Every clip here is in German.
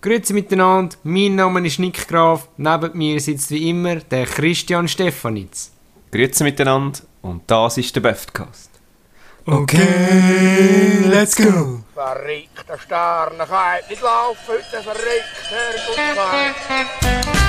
Grüezi miteinander, mein Name ist Nick Graf, neben mir sitzt wie immer der Christian Stefanitz. Grüezi miteinander und das ist der Beftcast. Okay, let's go! Verrückter Sterne, kann nicht laufen, heute verrückter Gutschein.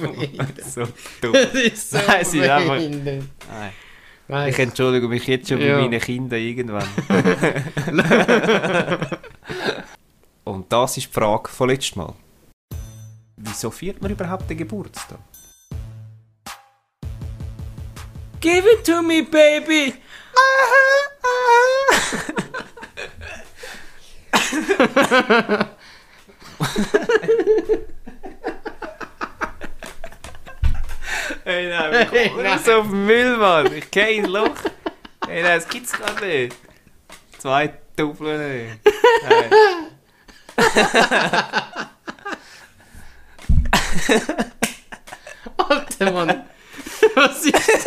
Wow. So, dumm. Das ist so Nein, sie einfach- behindert. Nein. Nein, Ich entschuldige mich jetzt schon bei Ja. meinen Kindern irgendwann. und das ist die Frage von letztem Mal. Wieso feiert man überhaupt den Geburtstag? Give it to me, baby! Hey, nein, wir Hey, kommen so auf den Müll, Mann. Ich gehe ins Loch. Hey, nein, das gibt's gar nicht. Zwei. Nein. Alter Mann! Was ist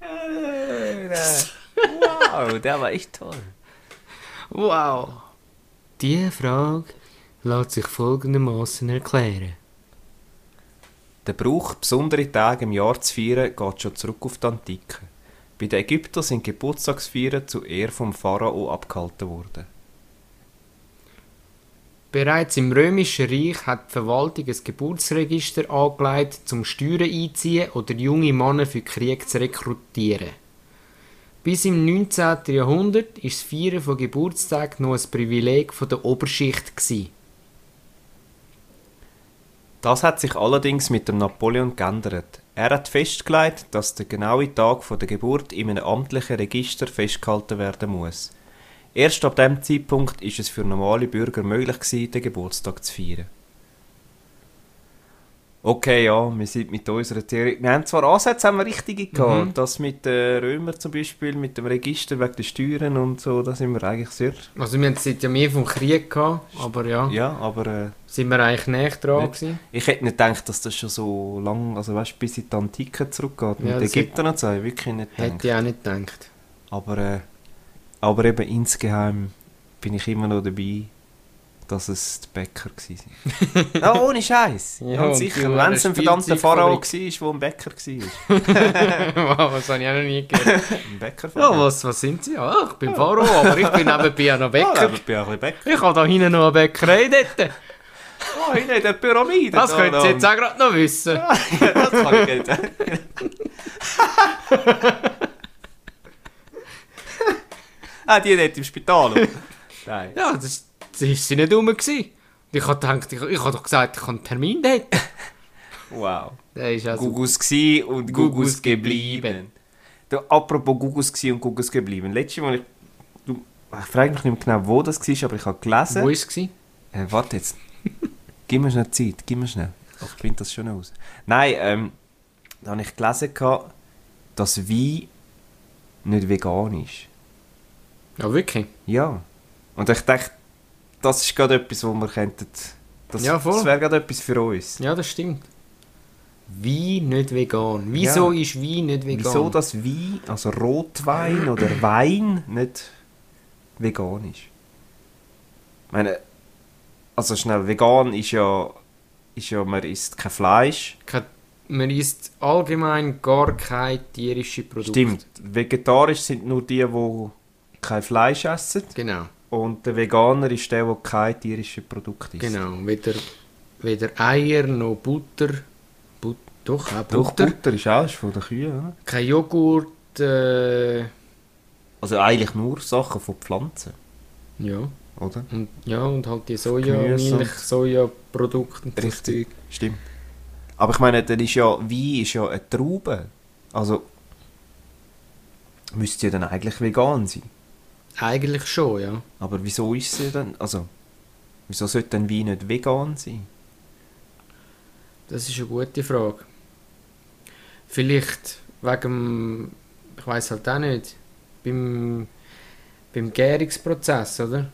Hey, nein. Wow, der war echt toll. Wow! Diese Frage lässt sich folgendermaßen erklären. Der Brauch, besondere Tage im Jahr zu feiern, geht schon zurück auf die Antike. Bei den Ägyptern sind Geburtstagsfeiern zu Ehr vom Pharao abgehalten worden. Bereits im Römischen Reich hat die Verwaltung ein Geburtsregister angelegt, zum Steuern einziehen oder junge Männer für den Krieg zu rekrutieren. Bis im 19. Jahrhundert ist das Feiern von Geburtstagen noch ein Privileg der Oberschicht. Gewesen. Das hat sich allerdings mit dem Napoleon geändert. Er hat festgelegt, dass der genaue Tag von der Geburt in einem amtlichen Register festgehalten werden muss. Erst ab dem Zeitpunkt ist es für normale Bürger möglich den Geburtstag zu feiern. Okay, ja, wir sind mit unserer Theorie. Wir haben zwar Ansätze, haben wir richtige gehabt. Mhm. Das mit den Römern zum Beispiel, mit dem Register wegen der Steuern und so, da sind wir eigentlich sehr. Also wir hatten ja mehr vom Krieg, gehabt, aber ja, Ja, aber äh, sind wir eigentlich näher dran Nicht. gewesen. ich hätte nicht gedacht, dass das schon so lang, also weißt, bis in die Antike zurückgeht. Ja, mit Ägyptern und so, wirklich nicht gedacht. Hätte ich auch nicht gedacht. Aber, äh, aber eben insgeheim bin ich immer noch dabei, dass es die Bäcker waren. ja, ohne Scheiß. Ja, Ganz und sicher. Wenn es ein verdammter Pharao war, der ein Bäcker war. wow, das habe ich auch noch nie gehört. Ein Bäcker Ja, was, was sind Sie? Ja, ich bin Pharao, aber ich bin nebenbei auch noch Ja, Bäcker. aber ich Bäcker. Ich habe da hinten noch eine Bäckerei dort. Oh, hinten in der Pyramide. Das da, könnt ihr jetzt auch gerade noch wissen. Ja, das kann ich nicht. ah, die nicht im Spital. Nein. Ja, das, das ist sie nicht rum. Gewesen. Ich habe gedacht, ich, ich habe doch gesagt, ich habe einen Termin dort. Wow. Der ist also... Gugus gsi und Gugus Gugus geblieben. Du, apropos Gugus gsi und Gugus geblieben. Letztes Mal, ich, du, ich frage mich nicht mehr genau, wo das war, aber ich habe gelesen. Wo war es? Äh, warte jetzt. gib mir schnell Zeit, gib mir schnell. Ich finde das schon aus. Nein, ähm, da habe ich gelesen, dass Wein nicht vegan ist. Ja, wirklich? Ja. Und ich dachte, das ist gerade etwas, wo wir könnten... Das, Ja, voll. das wäre gerade etwas für uns. Ja, das stimmt. Wein nicht vegan. Wieso ist Wein nicht vegan? Wieso das Wein, also Rotwein oder Wein, nicht vegan ist? Ich meine, also schnell, vegan ist ja, ist ja man isst kein Fleisch. Kein- Man isst allgemein gar keine tierischen Produkte. Stimmt, vegetarisch sind nur die, die kein Fleisch essen. Genau, Und der Veganer ist der, der kein tierisches Produkt isst. genau. Weder, weder Eier noch Butter. But doch, auch Doch, Butter. Butter ist auch ist von den Kühen, oder? Kein Joghurt. Äh, Also eigentlich nur Sachen von Pflanzen, ja. oder? Und, ja, und halt die Soja, Milch, Sojaprodukte Richtig. Stimmt. Aber ich meine, dann ist ja, Wein ist ja eine Traube. Also müsste ja dann eigentlich vegan sein. Eigentlich schon, ja. Aber wieso ist sie dann, also wieso sollte denn Wein nicht vegan sein? Das ist eine gute Frage. Vielleicht, wegen ich weiß halt auch nicht, beim, beim Gärungsprozess, oder?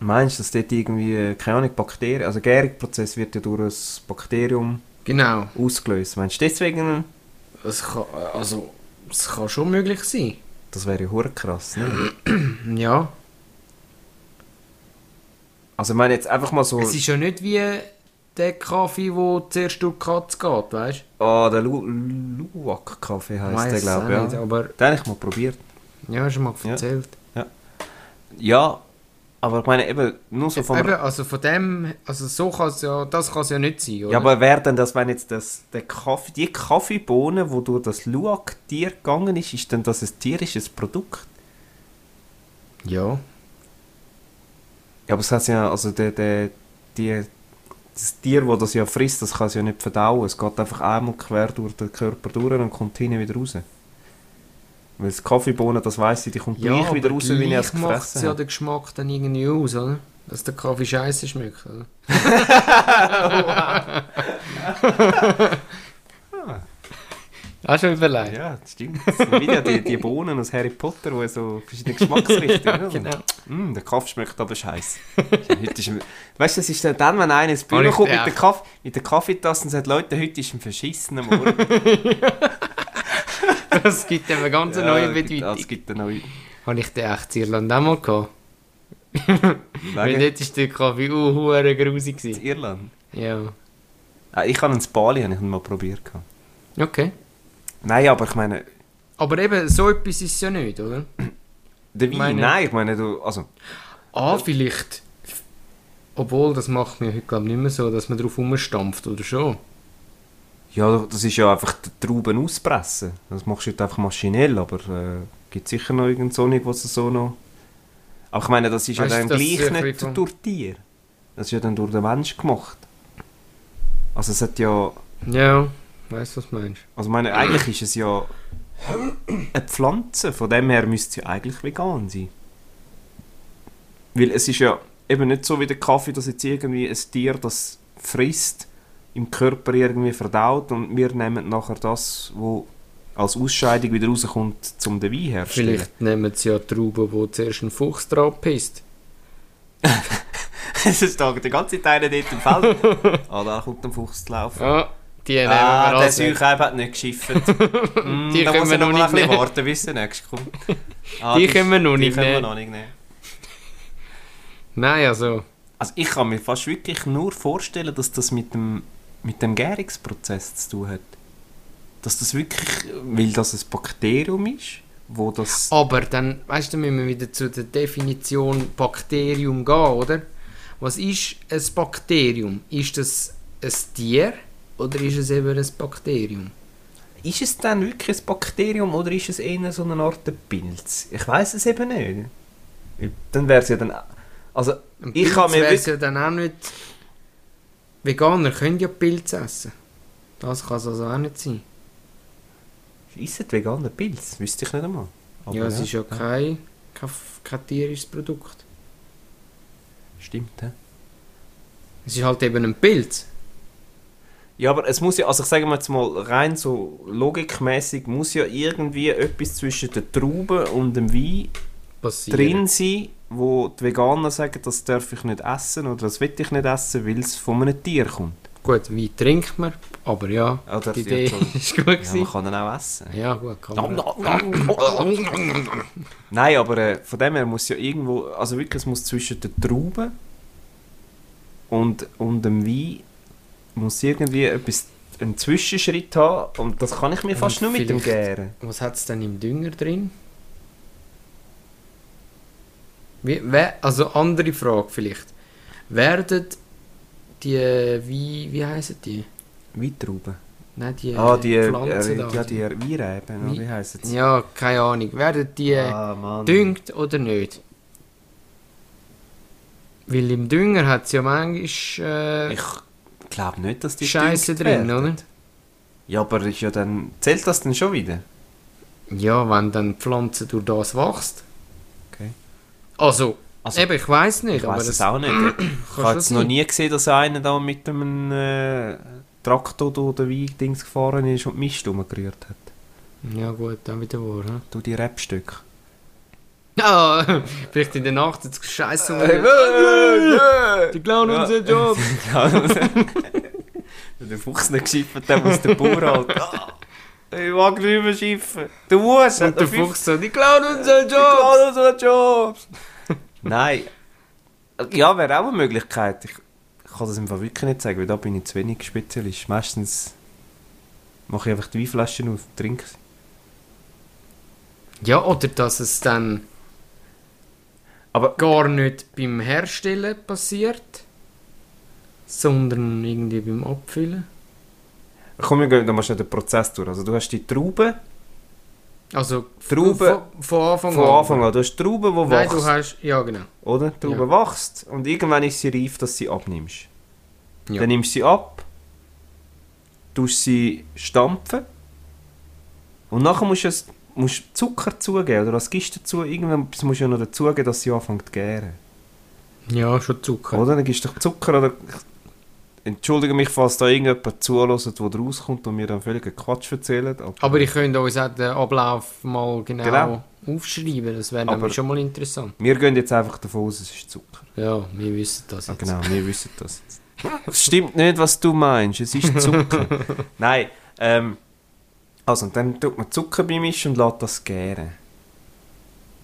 Meinst du, dass dort irgendwie, keine Ahnung, Bakterien, also Gärungsprozess wird ja durch ein Bakterium Genau. ausgelöst. Meinst du deswegen, Es kann, also, es kann schon möglich sein. Das wäre ja krass, ne? Ja. Also ich meine jetzt einfach mal so, Es ist ja nicht wie der Kaffee, der zuerst durch die Katze geht, weißt ah, der Lu Luwak-Kaffee du? heisst der, glaube ich, ja. nicht, aber Den habe ich mal probiert. ja, hast du mal Ja. erzählt. Ja, aber ich meine eben, nur so vom... Eben, also von dem, also so kann es ja, das kann es ja nicht sein, oder? Ja, aber wäre denn das, wenn jetzt das, der Kaffee, die Kaffeebohne, wo durch das Luwak-Tier gegangen ist, ist denn das ein tierisches Produkt? Ja. Ja, aber es hat ja, also der, der, die, das Tier, das das ja frisst, das kann es ja nicht verdauen. Es geht einfach einmal quer durch den Körper durch und kommt hinten wieder raus. Weil das Kaffeebohne, das weiss ich, die kommt Ja, gleich wieder raus, wie er es gefressen ja hat. den Geschmack dann irgendwie aus, oder? Dass der Kaffee scheiße schmeckt, oder? Hast du schon überlegt? Ja, das stimmt. Das sind wieder die, die Bohnen aus Harry Potter, die so verschiedene Geschmacksrichtungen Ja, haben. genau. Mm, der Kaffee schmeckt aber scheiße. Heute ist, weißt du, das ist dann, wenn einer ins Büro ich kommt mit der, Kaff mit der Kaffeetasse und sagt, Leute, heute ist ein verschissener Morgen. Das gibt eben eine ganz Ja, neue Bedeutung. Das gibt eine neue... Habe ich den echt in Irland auch mal gehabt? Weil dort war der Kaffee uh, hure grusig. in. Irland. Ja. Ah, ich habe einen Bali, habe ich mal probiert. Okay. Nein, aber ich meine, Aber eben, so etwas ist es ja nicht, oder? der Wein, Meine- nein, ich meine, du, also, Ah, vielleicht. Obwohl, das macht man heute glaube ich nicht mehr so, dass man drauf rumstampft, oder schon? Ja, das ist ja einfach die Trauben auspressen. Das machst du heute einfach maschinell, aber äh, gibt sicher noch irgendeine Sonne, was so noch... Aber ich meine, das ist Weißt ja dann gleich nicht bisschen- durch Tier. Das ist ja dann durch den Mensch gemacht. Also es hat ja... Ja, weißt du, was du meinst? Also ich meine, eigentlich ist es ja eine Pflanze, von dem her müsste es ja eigentlich vegan sein. Weil es ist ja eben nicht so wie der Kaffee, dass jetzt irgendwie ein Tier das frisst, im Körper irgendwie verdaut und wir nehmen nachher das, wo als Ausscheidung wieder rauskommt, zum den Wein herzustellen. Vielleicht nehmen sie ja Trauben, wo zuerst ein Fuchs drauf pisst. es ist da die ganze einer dort im Feld. ah, da kommt ein Fuchs zu laufen. Ja, die nehmen Ah, wir der also. Säucheib hat nicht geschifft. mm, Die da können wir noch noch nicht bisschen nehmen. warten, bis der nächste kommt. Ah, Die können wir noch die nicht können wir noch nicht nehmen. Nein, also. Also ich kann mir fast wirklich nur vorstellen, dass das mit dem, mit dem Gärungsprozess zu tun hat. Dass das wirklich, weil das ein Bakterium ist, wo das... Aber dann, weißt du, müssen wir wieder zu der Definition Bakterium gehen, oder? Was ist ein Bakterium? Ist das ein Tier oder ist es eben ein Bakterium? Ist es dann wirklich ein Bakterium oder ist es eher so eine Art Pilz? Ich weiß es eben nicht. Dann wäre es ja dann... Also Ein ich kann mir wirklich... ja dann auch nicht... Veganer können ja Pilze essen. Das kann es also auch nicht sein. Ist es veganer Pilz? Wüsste ich nicht einmal. Aber ja, es ist ja kein, kein, kein tierisches Produkt. Stimmt, ja. Es ist halt eben ein Pilz. Ja, aber es muss ja, also ich sage mal jetzt mal rein so logikmäßig muss ja irgendwie etwas zwischen der Traube und dem Wein Passiert. drin sein, wo die Veganer sagen, das darf ich nicht essen oder das will ich nicht essen, weil es von einem Tier kommt. Gut, Wein trinkt man, aber ja, Oder die Idee ja, ist gut Ja, gewesen. man kann ihn auch essen. Ja, gut, kann man. Nein, aber äh, von dem her muss ja irgendwo, also wirklich, es muss zwischen der Traube und, und dem Wein muss irgendwie etwas, einen Zwischenschritt haben und das kann ich mir fast Und nur mit dem Gären. Was hat es denn im Dünger drin? Wie, wer, also andere Frage vielleicht. Werden die, wie, wie heissen die? Weintrauben. Nein, die Ah, die, äh, Pflanzen da. ja, die Weinreben, Wie- wie heisst es? Ja, keine Ahnung. Werden die ah, Mann. düngt oder nicht? Weil im Dünger hat es ja manchmal äh, Ich glaube nicht, dass die Scheiße drin, werden. oder? Ja, aber ist ja dann, zählt das denn schon wieder? Ja, wenn dann die Pflanze durch das wächst. Also, Also, eben, ich weiß nicht, ich weiß es auch nicht. Ich habe jetzt noch nie gesehen, dass einer da mit einem äh, Traktor durch den Weindings gefahren ist und Mist rumgerührt hat. Ja gut, dann wieder wahr. Hm? Du die Rapstücke. Ah, vielleicht in der Nacht jetzt scheiße. Äh, Die klauen Ja. unseren Job. der Fuchs nicht geschifft hat, muss der Bauer halt. Ah, Ich mag nicht mehr schiffen. Du musst. Und der Fuchs so, die klauen unseren Job. Job. unsere Jobs. Nein. Ja, wäre auch eine Möglichkeit. Ich, ich kann das im Fall wirklich nicht sagen, weil da bin ich zu wenig Spezialist. Meistens mache ich einfach die Weinflaschen auf und trinke sie. Ja, oder dass es dann Aber gar nicht beim Herstellen passiert, sondern irgendwie beim Abfüllen. komm, wir gehen, machst du den Prozess durch. Also du hast die Trauben Also Trauben- von, von Anfang von an. Anfang an. Du hast Trauben, die Nein, wachsen. du hast, ja genau. Oder? Die Traube Ja. wächst und irgendwann ist sie reif, dass sie abnimmst. Ja. Dann nimmst du sie ab, tust sie stampfen und nachher musst du, es, musst Zucker zugeben oder was gibst du dazu? Irgendwann musst du ja noch dazugeben, dass sie anfängt zu gären. Ja, schon Zucker. Oder? Dann gibst du Zucker oder... Entschuldige mich, falls da irgendjemand zuhört, der rauskommt und mir dann völligen Quatsch erzählt. Aber, Aber ich könnte uns auch den Ablauf mal genau, Genau. aufschreiben, das wäre Aber- nämlich schon mal interessant. wir gehen jetzt einfach davon aus, es ist Zucker. Ja, wir wissen das Ah, jetzt. genau, wir wissen das. Es stimmt nicht, was du meinst. Es ist Zucker. Nein, ähm, also und dann tut man Zucker beimischen und lässt das gären.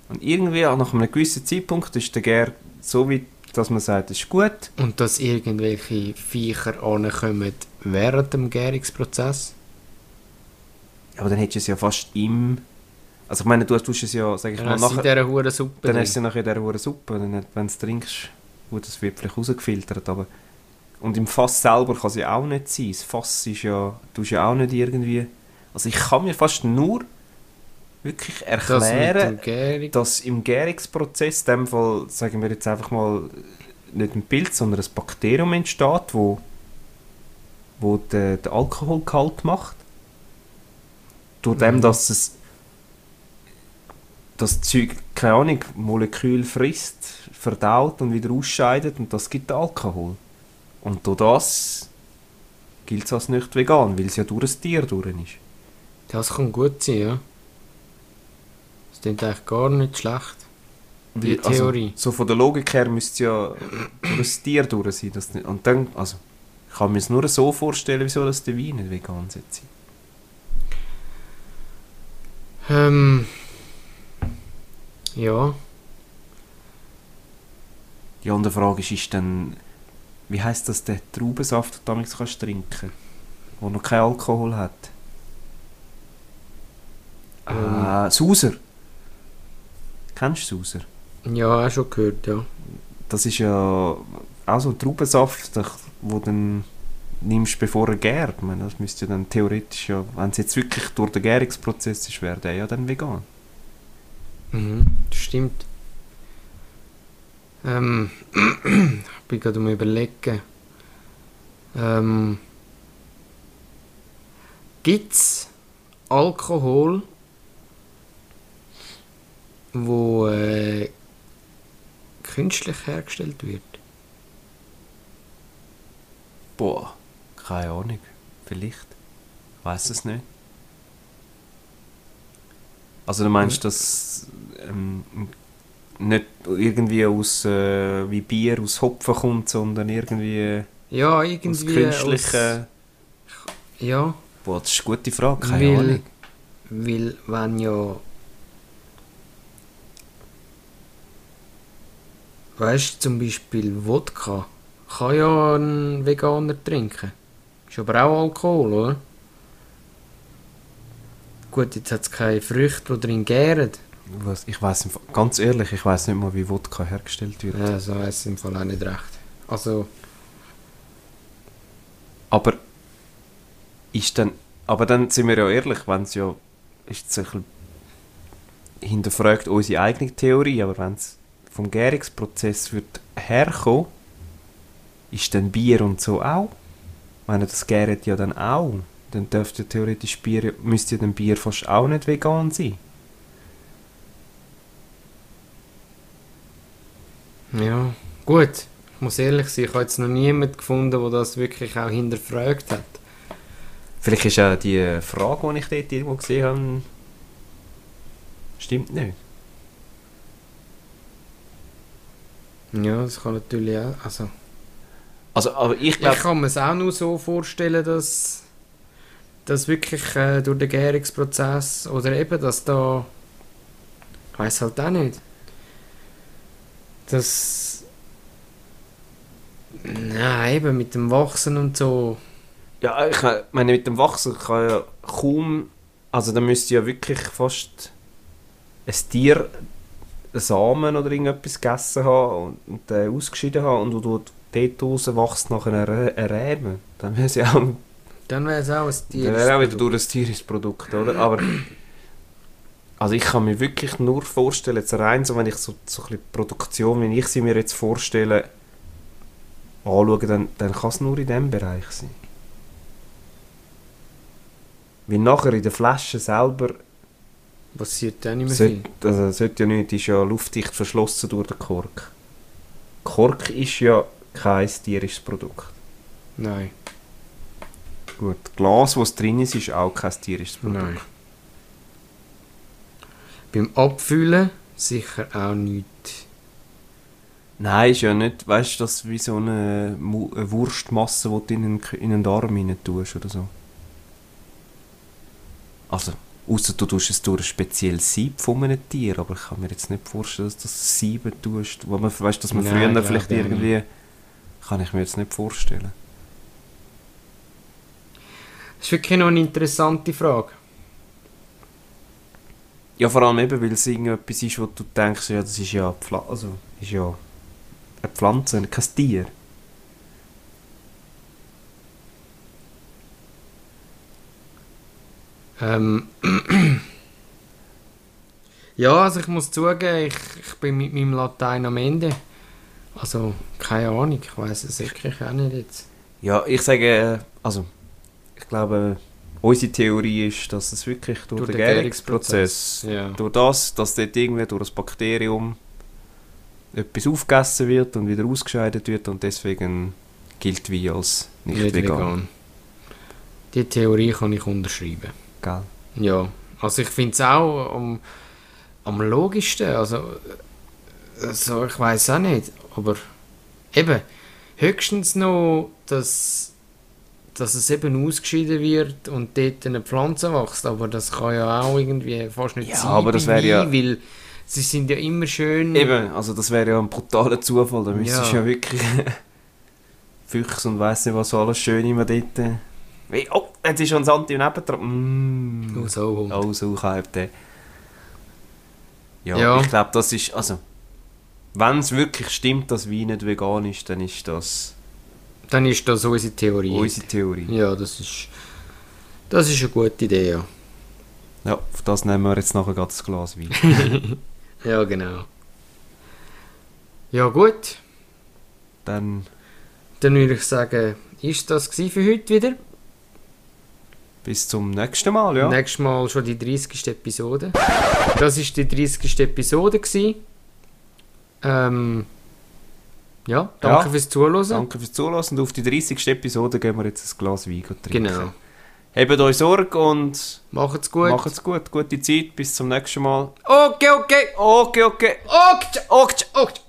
Und irgendwie auch nach einem gewissen Zeitpunkt ist der Gär so weit, dass man sagt, es ist gut. Und dass irgendwelche Viecher ankommen während dem Gärungsprozess. Aber dann hättest du es ja fast im... Also ich meine, du tust es ja, sag ich Dann mal, hast du in nachher... dieser Suppe Dann drin. hast du es ja nachher in dieser Suppe. Dann, wenn du es trinkst, gut, das wird vielleicht rausgefiltert, aber... Und im Fass selber kann es ja auch nicht sein. Das Fass ist ja... Du ja auch nicht irgendwie... Also ich kann mir fast nur wirklich das erklären, Gärung. dass im Gärungsprozess, in dem Fall, sagen wir jetzt einfach mal, nicht ein Pilz, sondern ein Bakterium entsteht, wo, wo den, den Alkoholgehalt macht. Durch dem, Mhm. dass es das Zeug, keine Ahnung, Molekül frisst, verdaut und wieder ausscheidet und das gibt Alkohol. Und durch das gilt es als nicht vegan, weil es ja durch ein Tier durch ist. Das kann gut sein, ja. Das klingt eigentlich gar nicht schlecht. Die Theorie. Also, so von der Logik her müsste es ja ein Tier durch sein. Das und dann, also, ich kann mir es nur so vorstellen, wieso das der Wein nicht vegan sein. Ähm. Ja. Die andere Frage ist, ist dann, wie heisst das, der Traubensaft, den du damals kannst trinken der noch keinen Alkohol hat? Ah, Sauser. Kennst du Sauser? Ja, auch schon gehört, ja. Das ist ja auch so ein Traubensaft, den du dann nimmst, bevor er gärt. Meine, das müsste ja dann theoretisch ja, wenn es jetzt wirklich durch den Gärungsprozess ist, wäre der ja dann vegan. Mhm, das stimmt. Ähm, ich bin gerade am überlegen. Ähm, Gibt es Alkohol, wo äh, künstlich hergestellt wird? Boah, keine Ahnung. Vielleicht. Ich weiß es nicht. Also du meinst, dass ähm, nicht irgendwie aus äh, wie Bier aus Hopfen kommt, sondern irgendwie Ja, aus irgendwie. künstlichen... Aus, ja, Boah, das ist eine gute Frage, keine weil, Ahnung. weil wenn ja. Weißt du, zum Beispiel Wodka kann ja ein Veganer trinken. Ist aber auch Alkohol, oder? Gut, jetzt hat es keine Früchte, die drin gären. Was, ich weiß ganz ehrlich, ich weiß nicht mal, wie Wodka hergestellt wird. Ja, so weiß ich im Fall auch nicht recht. Also, Aber ist dann, aber dann sind wir ja ehrlich, wenn es ja ist es ein bisschen hinterfragt unsere eigene Theorie, aber wenn es vom Gärungsprozess wird herkommen, ist dann Bier und so auch. Ich meine, das gärt ja dann auch. Dann dürfte theoretisch Bier, müsste ja dann Bier fast auch nicht vegan sein. ja, gut. Ich muss ehrlich sein, ich habe jetzt noch niemanden gefunden, der das wirklich auch hinterfragt hat. Vielleicht ist auch die Frage, die ich dort irgendwo gesehen habe, stimmt nicht. Ja, das kann natürlich auch. Also, Also, aber ich ich glaube, kann mir es auch nur so vorstellen, dass, dass wirklich äh, durch den Gärungsprozess oder eben, dass da. Ich weiß halt auch nicht. Dass. Nein, eben mit dem Wachsen und so. ja, ich meine, mit dem Wachsen kann ja kaum, also da müsste ja wirklich fast ein Tier Samen oder irgendetwas gegessen haben und, und den ausgeschieden haben und du dort raus wächst nachher ein Rä- ein Räben. Dann wäre es ja auch, Dann wäre es auch ein Tier. dann wäre auch wieder durch ein tierisches Produkt, oder? Aber also ich kann mir wirklich nur vorstellen, jetzt rein so, wenn ich so, so ein Produktion, wie ich sie mir jetzt vorstelle, anschaue, dann, dann kann es nur in diesem Bereich sein. Weil nachher in der Flasche selber Passiert dann nicht mehr viel. sollte, also sollte ja nicht, ist ja luftdicht verschlossen durch den Kork. Kork ist ja kein tierisches Produkt. Nein, Gut, Glas, was drin ist, ist auch kein tierisches Produkt. nein. Beim Abfüllen sicher auch nicht. Nein, ist ja nicht, weißt du, das wie so eine, eine Wurstmasse, die du in einen, in einen Darm rein tust oder so. Also, außer du tust es durch ein spezielles Sieb von einem Tier, aber ich kann mir jetzt nicht vorstellen, dass du das Sieben tust, wo man, weißt, dass man Nein, früher vielleicht irgendwie, kann ich mir jetzt nicht vorstellen. Das ist wirklich noch eine interessante Frage. Ja, vor allem eben, weil es irgendetwas ist, wo du denkst, ja, das ist ja, Pfla also, ist ja eine Pflanze, kein Tier. Ähm. ja, also ich muss zugeben, ich, ich bin mit meinem Latein am Ende. Also, keine Ahnung, ich weiß es wirklich auch nicht jetzt. Ja, ich sage, äh, also, ich glaube, unsere Theorie ist, dass es wirklich durch, Durch den Gärungsprozess, Ja. durch das, dass dort irgendwie durch das Bakterium etwas aufgegessen wird und wieder ausgescheidet wird und deswegen gilt wie als nicht, vegan. Die Theorie kann ich unterschreiben. Gell? Ja, also ich finde es auch am, am logischsten. Also, also ich weiß auch nicht, aber eben, höchstens noch, dass, dass es eben ausgeschieden wird und dort eine Pflanze wächst, aber das kann ja auch irgendwie fast nicht Ja, sein, aber das wäre ja- weil sie sind ja immer schön... Eben, also das wäre ja ein brutaler Zufall, da müsstest du Ja. ja wirklich Füchs und weiss nicht was alles schön immer dort. äh, oh, jetzt ist schon Santi nebendran. Mm. Oh, so. Oh, so der. Ja, Ja. ich glaube, das ist, also, wenn es wirklich stimmt, dass Wein nicht vegan ist, dann ist das Dann ist das unsere Theorie. unsere Theorie. Ja, das ist, das ist eine gute Idee, ja. Ja, auf das nehmen wir jetzt nachher gerade das Glas Wein. Ja, genau. Ja, gut. dann Dann würde ich sagen, ist das gsi für heute wieder? Bis zum nächsten Mal, ja. Nächstes Mal schon die 30. Episode. Das ist die 30. Episode. Ähm, ja, danke Ja. fürs Zuhören. Danke fürs Zuhören und auf die 30. Episode gehen wir jetzt ein Glas Wein trinken. Genau. Habt euch Sorge und Macht's gut. macht's gut. Gute Zeit, bis zum nächsten Mal. Okay, okay. Okay, okay. Okay, okay, okay.